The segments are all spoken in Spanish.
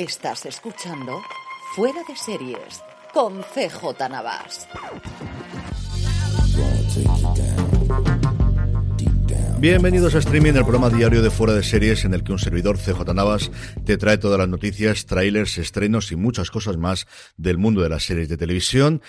Estás escuchando Fuera de Series con CJ Navas. Bienvenidos a Streaming, el programa diario de Fuera de Series en el que un servidor CJ Navas te trae todas las noticias, trailers, estrenos y muchas cosas más del mundo de las series de televisión.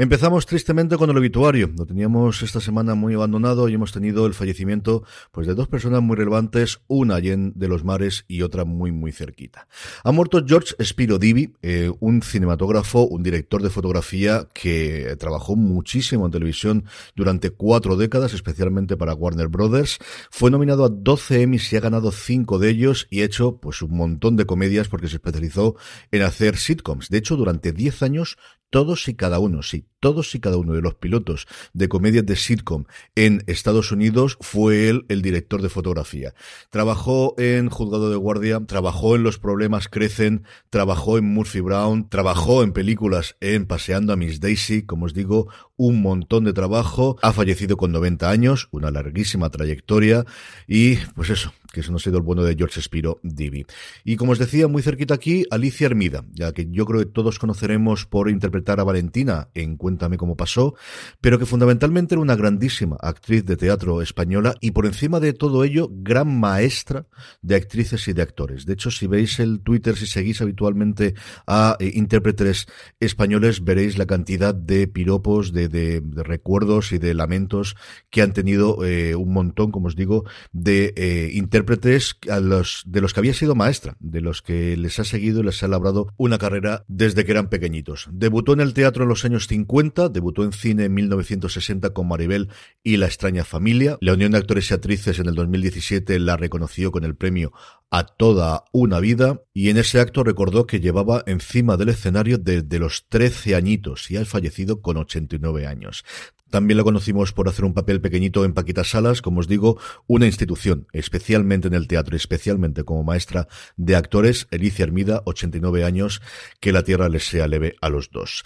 Empezamos tristemente con el obituario. Lo teníamos esta semana muy abandonado y hemos tenido el fallecimiento pues de dos personas muy relevantes, una allí de los mares y otra muy muy cerquita. Ha muerto George Spiro Divi, eh, un cinematógrafo, un director de fotografía que trabajó muchísimo en televisión durante cuatro décadas, especialmente para Warner Brothers. Fue nominado a 12 Emmys y ha ganado cinco de ellos y ha hecho pues un montón de comedias porque se especializó en hacer sitcoms. De hecho, durante 10 años todos y cada uno, sí, todos y cada uno de los pilotos de comedias de sitcom en Estados Unidos fue él el director de fotografía. Trabajó en Juzgado de Guardia, trabajó en Los Problemas Crecen, trabajó en Murphy Brown, trabajó en películas en Paseando a Miss Daisy, como os digo, un montón de trabajo. Ha fallecido con 90 años, una larguísima trayectoria y pues eso, que eso no ha sido el bueno de George Spiro Divi. Y como os decía, muy cerquita aquí, Alicia Hermida, ya que yo creo que todos conoceremos por interpretar a Valentina en Cuéntame cómo pasó, pero que fundamentalmente era una grandísima actriz de teatro española y por encima de todo ello, gran maestra de actrices y de actores. De hecho, si veis el Twitter, si seguís habitualmente a eh, intérpretes españoles, veréis la cantidad de piropos, de, de, recuerdos y de lamentos que han tenido eh, un montón, como os digo, de eh, intérpretes a los, de los que había sido maestra, de los que les ha seguido y les ha labrado una carrera desde que eran pequeñitos. Debutó en el teatro en los años 50, debutó en cine en 1960 con Maribel y La extraña familia. La Unión de Actores y Actrices en el 2017 la reconoció con el premio a toda una vida y en ese acto recordó que llevaba encima del escenario desde los 13 añitos y ha fallecido con 89 años. También la conocimos por hacer un papel pequeñito en Paquitas Salas, como os digo, una institución, especialmente en el teatro, especialmente como maestra de actores, Elicia Hermida, 89 años, que la tierra les sea leve a los dos.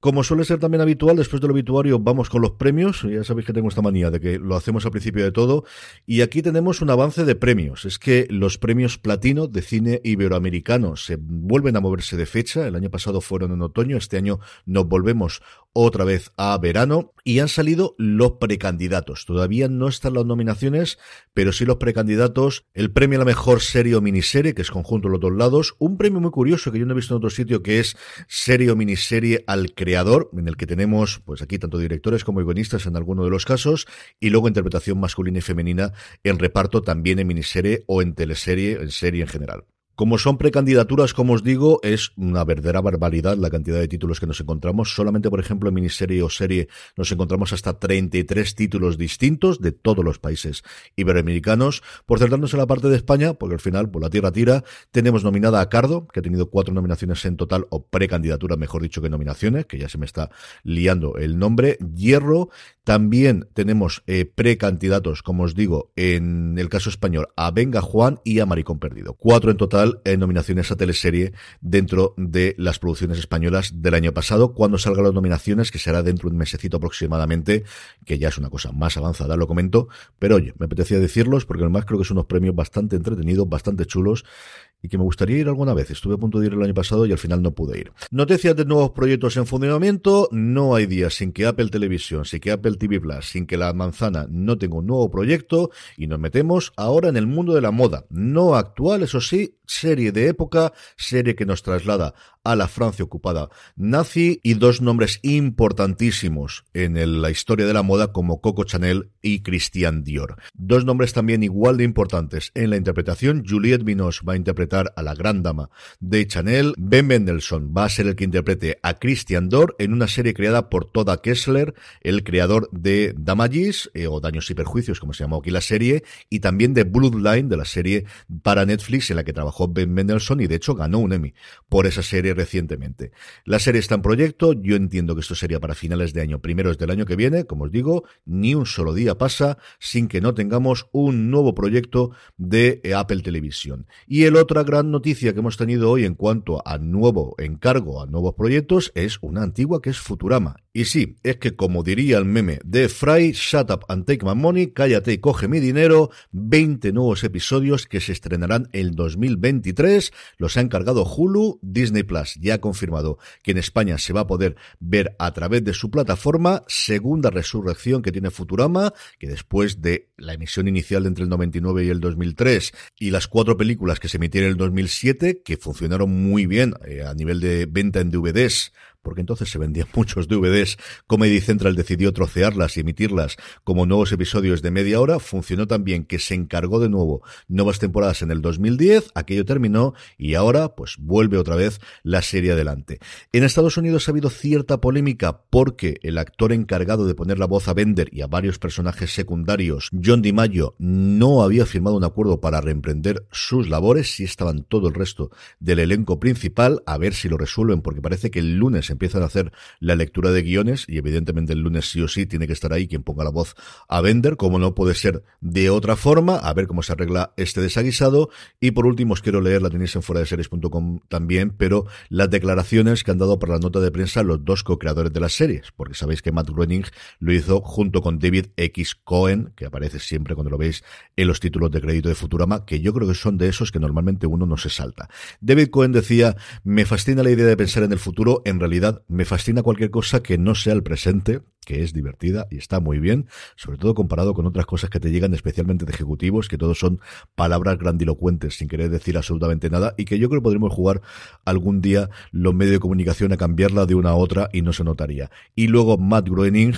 Como suele ser también habitual, después del obituario vamos con los premios. Ya sabéis que tengo esta manía de que lo hacemos al principio de todo. Y aquí tenemos un avance de premios. Es que los premios platino de cine iberoamericano se vuelven a moverse de fecha. El año pasado fueron en otoño. Este año nos volvemos otra vez a verano. Y han salido los precandidatos. Todavía no están las nominaciones, pero sí los precandidatos. El premio a la mejor serie o miniserie, que es conjunto de los dos lados. Un premio muy curioso que yo no he visto en otro sitio, que es serie o miniserie al creador en el que tenemos, pues aquí tanto directores como guionistas en alguno de los casos, y luego interpretación masculina y femenina en reparto también en miniserie o en teleserie, en serie en general. Como son precandidaturas, como os digo, es una verdadera barbaridad la cantidad de títulos que nos encontramos. Solamente, por ejemplo, en miniserie o serie nos encontramos hasta 33 títulos distintos de todos los países iberoamericanos. Por centrarnos en la parte de España, porque al final, por la tierra tira, tenemos nominada a Cardo, que ha tenido cuatro nominaciones en total, o precandidatura, mejor dicho, que nominaciones, que ya se me está liando el nombre. Hierro, también tenemos eh, precandidatos, como os digo, en el caso español, a Venga Juan y a Maricón Perdido. Cuatro en total en nominaciones a teleserie dentro de las producciones españolas del año pasado. Cuando salgan las nominaciones, que será dentro de un mesecito aproximadamente, que ya es una cosa más avanzada, lo comento. Pero oye, me apetecía decirlos porque además creo que son unos premios bastante entretenidos, bastante chulos y que me gustaría ir alguna vez. Estuve a punto de ir el año pasado y al final no pude ir. Noticias de nuevos proyectos en funcionamiento. No hay días sin que Apple Televisión, sin que Apple TV Plus, sin que la manzana no tenga un nuevo proyecto y nos metemos ahora en el mundo de la moda. No actual, eso sí, serie de época, serie que nos traslada a la Francia ocupada nazi y dos nombres importantísimos en la historia de la moda como Coco Chanel y Christian Dior. Dos nombres también igual de importantes en la interpretación. Juliette Binoche va a interpretar a la gran dama de Chanel. Ben Mendelssohn va a ser el que interprete a Christian Dior en una serie creada por Toda Kessler, el creador de Damages eh, o Daños y Perjuicios, como se llamó aquí la serie, y también de Bloodline, de la serie para Netflix en la que trabajó Ben Mendelssohn y de hecho ganó un Emmy por esa serie recientemente. La serie está en proyecto, yo entiendo que esto sería para finales de año, primeros del año que viene, como os digo, ni un solo día pasa sin que no tengamos un nuevo proyecto de eh, Apple Televisión. Y el otra gran noticia que hemos tenido hoy en cuanto a nuevo encargo, a nuevos proyectos, es una antigua que es Futurama. Y sí, es que como diría el meme de Fry, shut up and take my money, cállate y coge mi dinero, 20 nuevos episodios que se estrenarán en 2023, los ha encargado Hulu, Disney Plus ya ha confirmado que en España se va a poder ver a través de su plataforma, segunda resurrección que tiene Futurama, que después de la emisión inicial entre el 99 y el 2003 y las cuatro películas que se emitieron en el 2007, que funcionaron muy bien eh, a nivel de venta en DVDs, porque entonces se vendían muchos DVDs, Comedy Central decidió trocearlas y emitirlas. Como nuevos episodios de media hora, funcionó también que se encargó de nuevo. Nuevas temporadas en el 2010, aquello terminó y ahora pues vuelve otra vez la serie adelante. En Estados Unidos ha habido cierta polémica porque el actor encargado de poner la voz a Bender y a varios personajes secundarios, John DiMaggio, no había firmado un acuerdo para reemprender sus labores, si estaban todo el resto del elenco principal, a ver si lo resuelven porque parece que el lunes empiezan a hacer la lectura de guiones y evidentemente el lunes sí o sí tiene que estar ahí quien ponga la voz a vender, como no puede ser de otra forma, a ver cómo se arregla este desaguisado. Y por último os quiero leer, la tenéis en fuera de series.com también, pero las declaraciones que han dado por la nota de prensa los dos co-creadores de las series, porque sabéis que Matt Groening lo hizo junto con David X. Cohen, que aparece siempre cuando lo veis en los títulos de crédito de Futurama, que yo creo que son de esos que normalmente uno no se salta. David Cohen decía, me fascina la idea de pensar en el futuro, en realidad me fascina cualquier cosa que no sea el presente, que es divertida y está muy bien, sobre todo comparado con otras cosas que te llegan especialmente de ejecutivos, que todos son palabras grandilocuentes sin querer decir absolutamente nada y que yo creo que podríamos jugar algún día los medios de comunicación a cambiarla de una a otra y no se notaría. Y luego Matt Groening.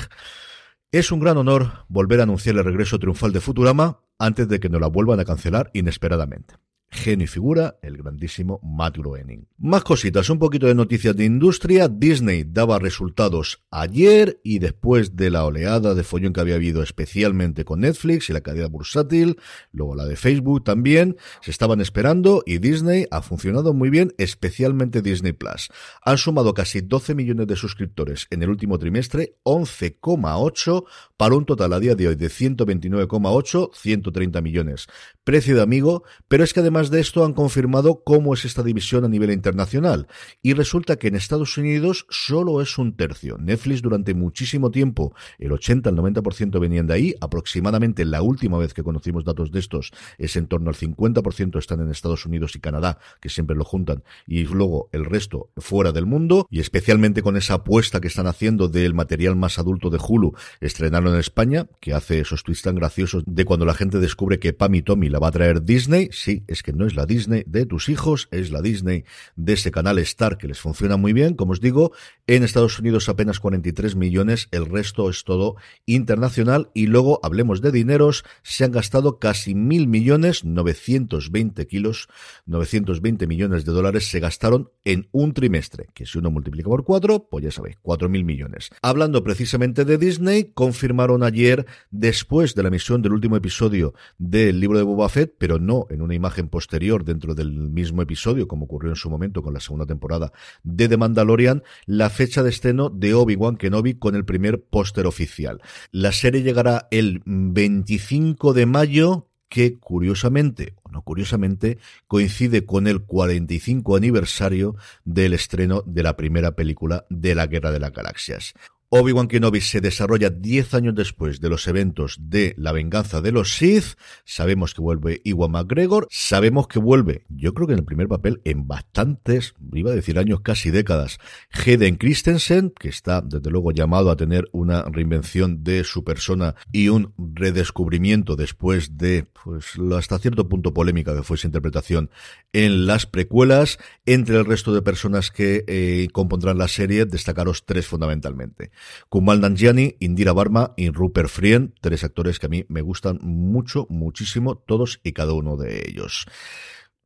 Es un gran honor volver a anunciar el regreso triunfal de Futurama antes de que nos la vuelvan a cancelar inesperadamente genio y figura, el grandísimo Matt Groening. Más cositas, un poquito de noticias de industria. Disney daba resultados ayer y después de la oleada de follón que había habido especialmente con Netflix y la cadena bursátil, luego la de Facebook también, se estaban esperando y Disney ha funcionado muy bien, especialmente Disney Plus. Han sumado casi 12 millones de suscriptores en el último trimestre, 11,8 para un total a día de hoy de 129,8, 130 millones. Precio de amigo, pero es que además de esto han confirmado cómo es esta división a nivel internacional. Y resulta que en Estados Unidos solo es un tercio. Netflix durante muchísimo tiempo, el 80 al 90% venían de ahí. Aproximadamente la última vez que conocimos datos de estos es en torno al 50% están en Estados Unidos y Canadá, que siempre lo juntan, y luego el resto fuera del mundo. Y especialmente con esa apuesta que están haciendo del material más adulto de Hulu, estrenarlo en España, que hace esos tweets tan graciosos de cuando la gente descubre que Pam y Tommy la va a traer Disney. Sí, es que no es la Disney de tus hijos, es la Disney de ese canal Star que les funciona muy bien. Como os digo, en Estados Unidos apenas 43 millones, el resto es todo internacional. Y luego, hablemos de dineros, se han gastado casi mil millones, 920 kilos, 920 millones de dólares se gastaron en un trimestre, que si uno multiplica por cuatro, pues ya sabéis, cuatro mil millones. Hablando precisamente de Disney, confirmaron ayer, después de la emisión del último episodio del libro de Boba Fett, pero no en una imagen posterior dentro del mismo episodio, como ocurrió en su momento con la segunda temporada de The Mandalorian, la fecha de estreno de Obi-Wan Kenobi con el primer póster oficial. La serie llegará el 25 de mayo, que curiosamente, o no curiosamente, coincide con el 45 aniversario del estreno de la primera película de la Guerra de las Galaxias. Obi-Wan Kenobi se desarrolla 10 años después de los eventos de la venganza de los Sith. Sabemos que vuelve Iwan McGregor. Sabemos que vuelve, yo creo que en el primer papel, en bastantes, iba a decir años, casi décadas, Hayden Christensen, que está desde luego llamado a tener una reinvención de su persona y un redescubrimiento después de, pues, hasta cierto punto polémica que fue su interpretación en las precuelas. Entre el resto de personas que eh, compondrán la serie, destacaros tres fundamentalmente. Kumal Nanjiani, Indira Barma y Rupert Frien, tres actores que a mí me gustan mucho, muchísimo, todos y cada uno de ellos.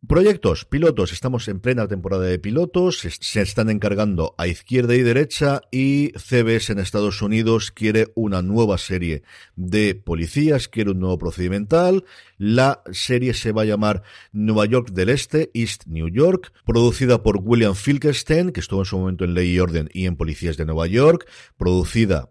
Proyectos, pilotos, estamos en plena temporada de pilotos, se están encargando a izquierda y derecha y CBS en Estados Unidos quiere una nueva serie de policías, quiere un nuevo procedimental, la serie se va a llamar Nueva York del Este, East New York, producida por William Filkenstein, que estuvo en su momento en Ley y Orden y en Policías de Nueva York, producida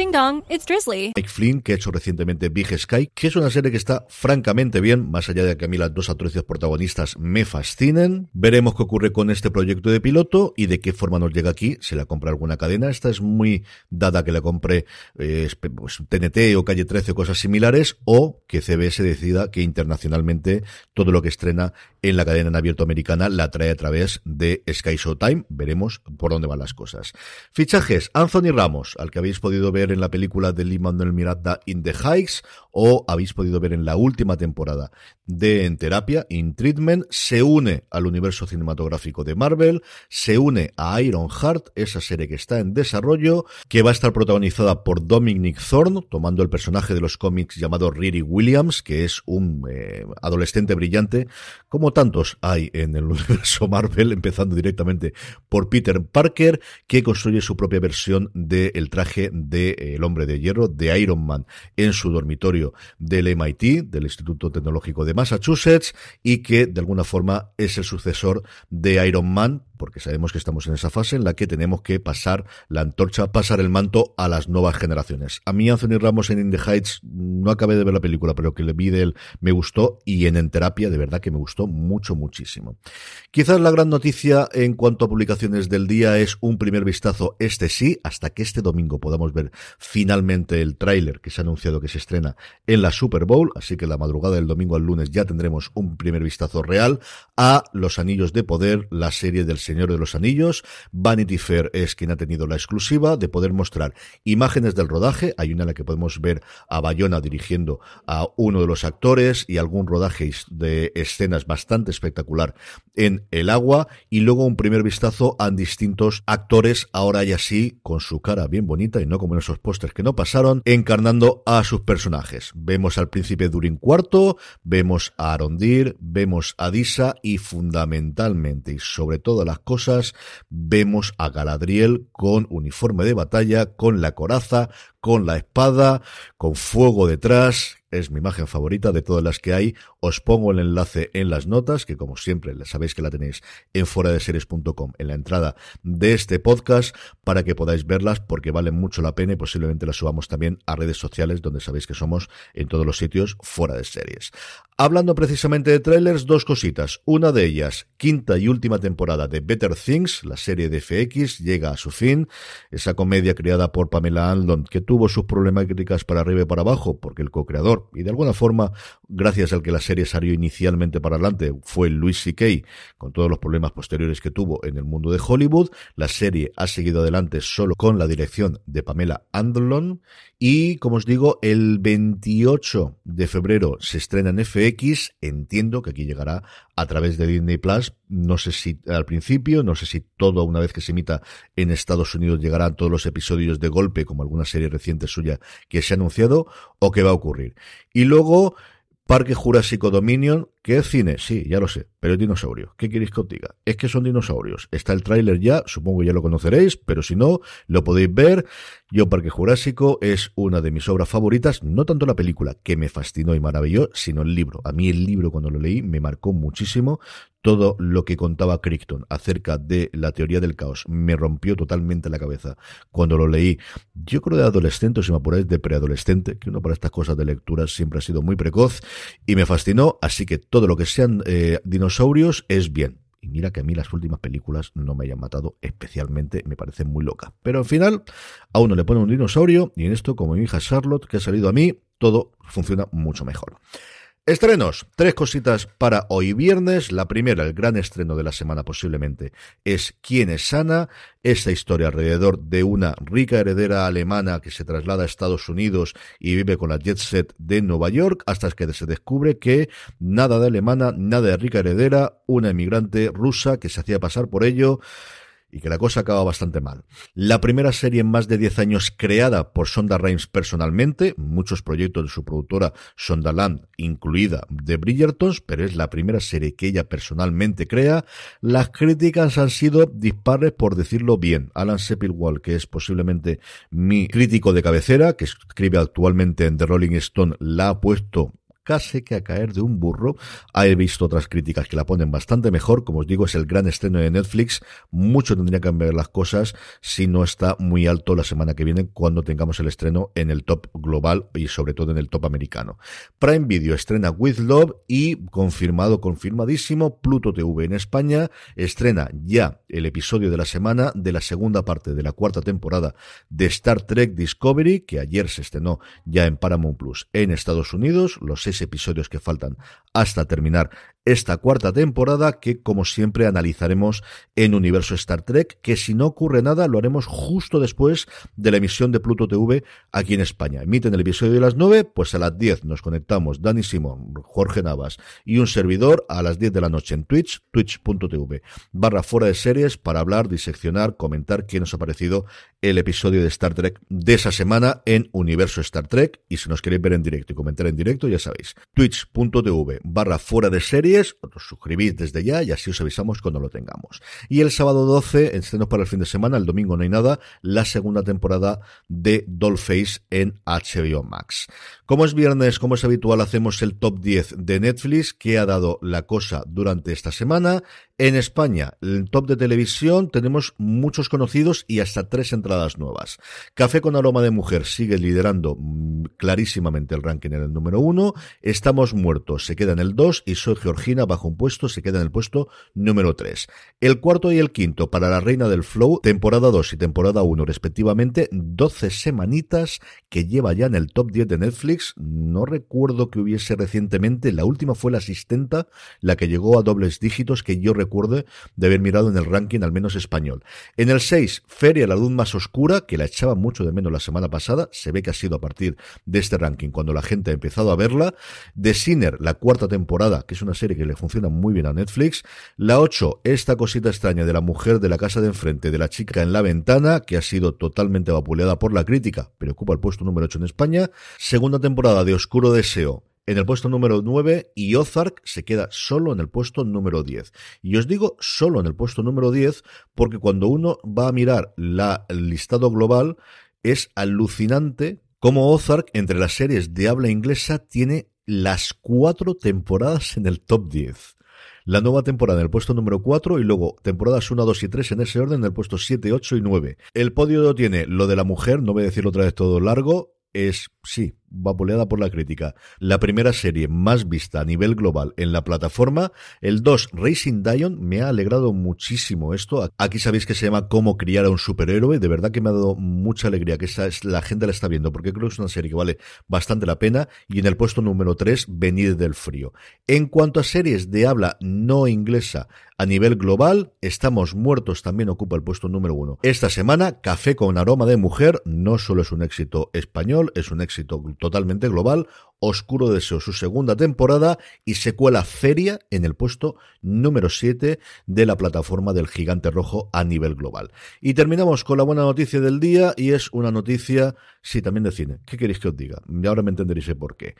Ding dong, it's Drizzly. Mike Flynn, que ha hecho recientemente Big Sky, que es una serie que está francamente bien, más allá de que a mí las dos actrices protagonistas me fascinen. Veremos qué ocurre con este proyecto de piloto y de qué forma nos llega aquí. Se la compra alguna cadena. Esta es muy dada que la compre eh, pues, TNT o Calle 13 o cosas similares, o que CBS decida que internacionalmente todo lo que estrena en la cadena en abierto americana la trae a través de Sky Showtime. Veremos por dónde van las cosas. Fichajes. Anthony Ramos, al que habéis podido ver en la película de Lee Manuel Miranda In the Heights o habéis podido ver en la última temporada de En Terapia, In Treatment, se une al universo cinematográfico de Marvel, se une a Iron Heart, esa serie que está en desarrollo, que va a estar protagonizada por Dominic Thorne, tomando el personaje de los cómics llamado Riri Williams, que es un eh, adolescente brillante, como tantos hay en el universo Marvel, empezando directamente por Peter Parker, que construye su propia versión del traje de El Hombre de Hierro, de Iron Man, en su dormitorio del MIT, del Instituto Tecnológico de Massachusetts, y que de alguna forma es el sucesor de Iron Man, porque sabemos que estamos en esa fase en la que tenemos que pasar la antorcha, pasar el manto a las nuevas generaciones. A mí Anthony Ramos en In the Heights no acabé de ver la película, pero que le vi de él me gustó y en En Terapia de verdad que me gustó mucho, muchísimo. Quizás la gran noticia en cuanto a publicaciones del día es un primer vistazo, este sí, hasta que este domingo podamos ver finalmente el tráiler que se ha anunciado que se estrena en la Super Bowl, así que la madrugada del domingo al lunes ya tendremos un primer vistazo real a Los Anillos de Poder, la serie del Señor de los Anillos. Vanity Fair es quien ha tenido la exclusiva de poder mostrar imágenes del rodaje. Hay una en la que podemos ver a Bayona dirigiendo a uno de los actores y algún rodaje de escenas bastante espectacular en el agua. Y luego un primer vistazo a distintos actores, ahora ya sí, con su cara bien bonita y no como en esos pósters que no pasaron, encarnando a sus personajes. Vemos al príncipe Durin IV, vemos a Arondir, vemos a Disa y fundamentalmente y sobre todo las cosas, vemos a Galadriel con uniforme de batalla, con la coraza, con la espada, con fuego detrás, es mi imagen favorita de todas las que hay. Os pongo el enlace en las notas, que como siempre sabéis que la tenéis en fuera de series.com en la entrada de este podcast para que podáis verlas porque valen mucho la pena y posiblemente las subamos también a redes sociales donde sabéis que somos en todos los sitios fuera de series. Hablando precisamente de trailers, dos cositas. Una de ellas, quinta y última temporada de Better Things, la serie de FX, llega a su fin. Esa comedia creada por Pamela Andlon que tuvo sus problemáticas para arriba y para abajo porque el co-creador y de alguna forma, gracias al que la serie salió inicialmente para adelante, fue Louis C.K., con todos los problemas posteriores que tuvo en el mundo de Hollywood. La serie ha seguido adelante solo con la dirección de Pamela Andlon y, como os digo, el 28 de febrero se estrena en FX. Entiendo que aquí llegará a través de Disney Plus. No sé si al principio, no sé si todo una vez que se emita en Estados Unidos llegarán todos los episodios de golpe, como alguna serie reciente suya que se ha anunciado, o qué va a ocurrir. Y luego, Parque Jurásico Dominion, ¿Qué cine? Sí, ya lo sé, pero es dinosaurio. ¿Qué queréis que os diga? Es que son dinosaurios. Está el tráiler ya, supongo que ya lo conoceréis, pero si no, lo podéis ver. Yo Parque Jurásico es una de mis obras favoritas, no tanto la película, que me fascinó y maravilló, sino el libro. A mí el libro cuando lo leí me marcó muchísimo. Todo lo que contaba Crichton acerca de la teoría del caos me rompió totalmente la cabeza cuando lo leí. Yo creo de adolescente, o si me apuráis, de preadolescente, que uno para estas cosas de lectura siempre ha sido muy precoz y me fascinó. Así que todo lo que sean eh, dinosaurios es bien. Y mira que a mí las últimas películas no me hayan matado especialmente, me parecen muy locas. Pero al final, a uno le pone un dinosaurio y en esto, como mi hija Charlotte, que ha salido a mí, todo funciona mucho mejor. Estrenos, tres cositas para hoy viernes. La primera, el gran estreno de la semana posiblemente, es ¿Quién es Sana? Esta historia alrededor de una rica heredera alemana que se traslada a Estados Unidos y vive con la jet set de Nueva York hasta que se descubre que nada de alemana, nada de rica heredera, una emigrante rusa que se hacía pasar por ello y que la cosa acaba bastante mal. La primera serie en más de 10 años creada por Sonda Rhimes personalmente, muchos proyectos de su productora Sondaland, incluida de Bridgertons, pero es la primera serie que ella personalmente crea. Las críticas han sido dispares por decirlo bien. Alan Sepilwall, que es posiblemente mi crítico de cabecera, que escribe actualmente en The Rolling Stone, la ha puesto casi que a caer de un burro. He visto otras críticas que la ponen bastante mejor. Como os digo, es el gran estreno de Netflix. Mucho tendría que cambiar las cosas si no está muy alto la semana que viene cuando tengamos el estreno en el top global y sobre todo en el top americano. Prime Video estrena With Love y confirmado, confirmadísimo, Pluto TV en España estrena ya el episodio de la semana de la segunda parte de la cuarta temporada de Star Trek Discovery, que ayer se estrenó ya en Paramount Plus en Estados Unidos. Los episodios que faltan hasta terminar esta cuarta temporada que como siempre analizaremos en Universo Star Trek, que si no ocurre nada lo haremos justo después de la emisión de Pluto TV aquí en España. Emiten el episodio de las 9, pues a las 10 nos conectamos Dani Simón, Jorge Navas y un servidor a las 10 de la noche en Twitch, twitch.tv barra fuera de series para hablar, diseccionar, comentar qué nos ha parecido el episodio de Star Trek de esa semana en Universo Star Trek y si nos queréis ver en directo y comentar en directo ya sabéis, twitch.tv barra fuera de series os suscribís desde ya y así os avisamos cuando lo tengamos. Y el sábado 12, estrenos para el fin de semana, el domingo no hay nada, la segunda temporada de Dollface en HBO Max. Como es viernes, como es habitual, hacemos el top 10 de Netflix que ha dado la cosa durante esta semana. En España, el top de televisión, tenemos muchos conocidos y hasta tres entradas nuevas. Café con aroma de mujer sigue liderando mm, clarísimamente el ranking en el número uno. Estamos muertos, se queda en el 2 y Soy Georgina bajo un puesto, se queda en el puesto número 3. El cuarto y el quinto para la Reina del Flow, temporada 2 y temporada 1 respectivamente, 12 semanitas que lleva ya en el top 10 de Netflix. No recuerdo que hubiese recientemente, la última fue la asistenta, la que llegó a dobles dígitos que yo recuerde de haber mirado en el ranking al menos español. En el 6, Feria, la luz más oscura, que la echaba mucho de menos la semana pasada, se ve que ha sido a partir de este ranking cuando la gente ha empezado a verla. The Sinner, la cuarta temporada, que es una serie que le funciona muy bien a Netflix. La 8, esta cosita extraña de la mujer de la casa de enfrente, de la chica en la ventana, que ha sido totalmente vapuleada por la crítica, pero ocupa el puesto número 8 en España. Segunda temporada de Oscuro Deseo, en el puesto número 9 y Ozark se queda solo en el puesto número 10. Y os digo solo en el puesto número 10 porque cuando uno va a mirar la, el listado global es alucinante cómo Ozark entre las series de habla inglesa tiene las cuatro temporadas en el top 10 la nueva temporada en el puesto número 4 y luego temporadas 1, 2 y 3 en ese orden en el puesto 7, 8 y 9. El podio tiene lo de la mujer, no voy a decirlo otra vez todo largo, es, sí, vapuleada por la crítica. La primera serie más vista a nivel global en la plataforma. El 2, Racing Dion, me ha alegrado muchísimo esto. Aquí sabéis que se llama Cómo criar a un superhéroe. De verdad que me ha dado mucha alegría que esa, la gente la está viendo, porque creo que es una serie que vale bastante la pena. Y en el puesto número 3, Venir del Frío. En cuanto a series de habla no inglesa, a nivel global, Estamos Muertos también ocupa el puesto número uno. Esta semana, Café con aroma de mujer no solo es un éxito español, es un éxito totalmente global. Oscuro Deseo, su segunda temporada y secuela Feria en el puesto número 7 de la plataforma del Gigante Rojo a nivel global. Y terminamos con la buena noticia del día y es una noticia, sí, también de cine. ¿Qué queréis que os diga? Ahora me entenderéis por qué.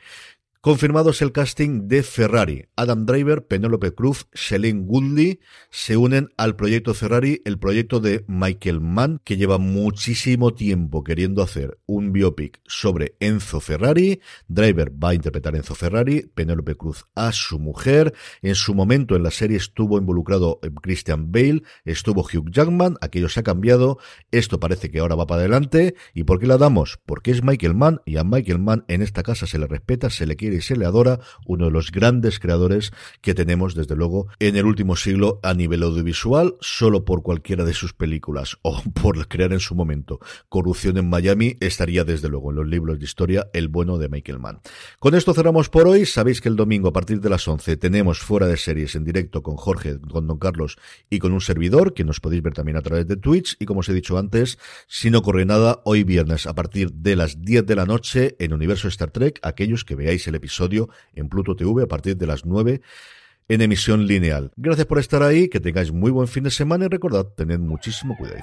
Confirmados el casting de Ferrari. Adam Driver, Penelope Cruz, Shailene Woodley se unen al proyecto Ferrari, el proyecto de Michael Mann, que lleva muchísimo tiempo queriendo hacer un biopic sobre Enzo Ferrari. Driver va a interpretar a Enzo Ferrari, Penelope Cruz a su mujer. En su momento en la serie estuvo involucrado Christian Bale, estuvo Hugh Jackman, aquello se ha cambiado, esto parece que ahora va para adelante. ¿Y por qué la damos? Porque es Michael Mann y a Michael Mann en esta casa se le respeta, se le quiere y se le adora, uno de los grandes creadores que tenemos desde luego en el último siglo a nivel audiovisual, solo por cualquiera de sus películas o por crear en su momento Corrupción en Miami, estaría desde luego en los libros de historia el bueno de Michael Mann. Con esto cerramos por hoy, sabéis que el domingo a partir de las 11 tenemos fuera de series en directo con Jorge, con Don Carlos y con un servidor, que nos podéis ver también a través de Twitch y como os he dicho antes, si no corre nada, hoy viernes a partir de las 10 de la noche en Universo Star Trek, aquellos que veáis el episodio en Pluto TV a partir de las 9 en emisión lineal. Gracias por estar ahí, que tengáis muy buen fin de semana y recordad, tened muchísimo cuidado.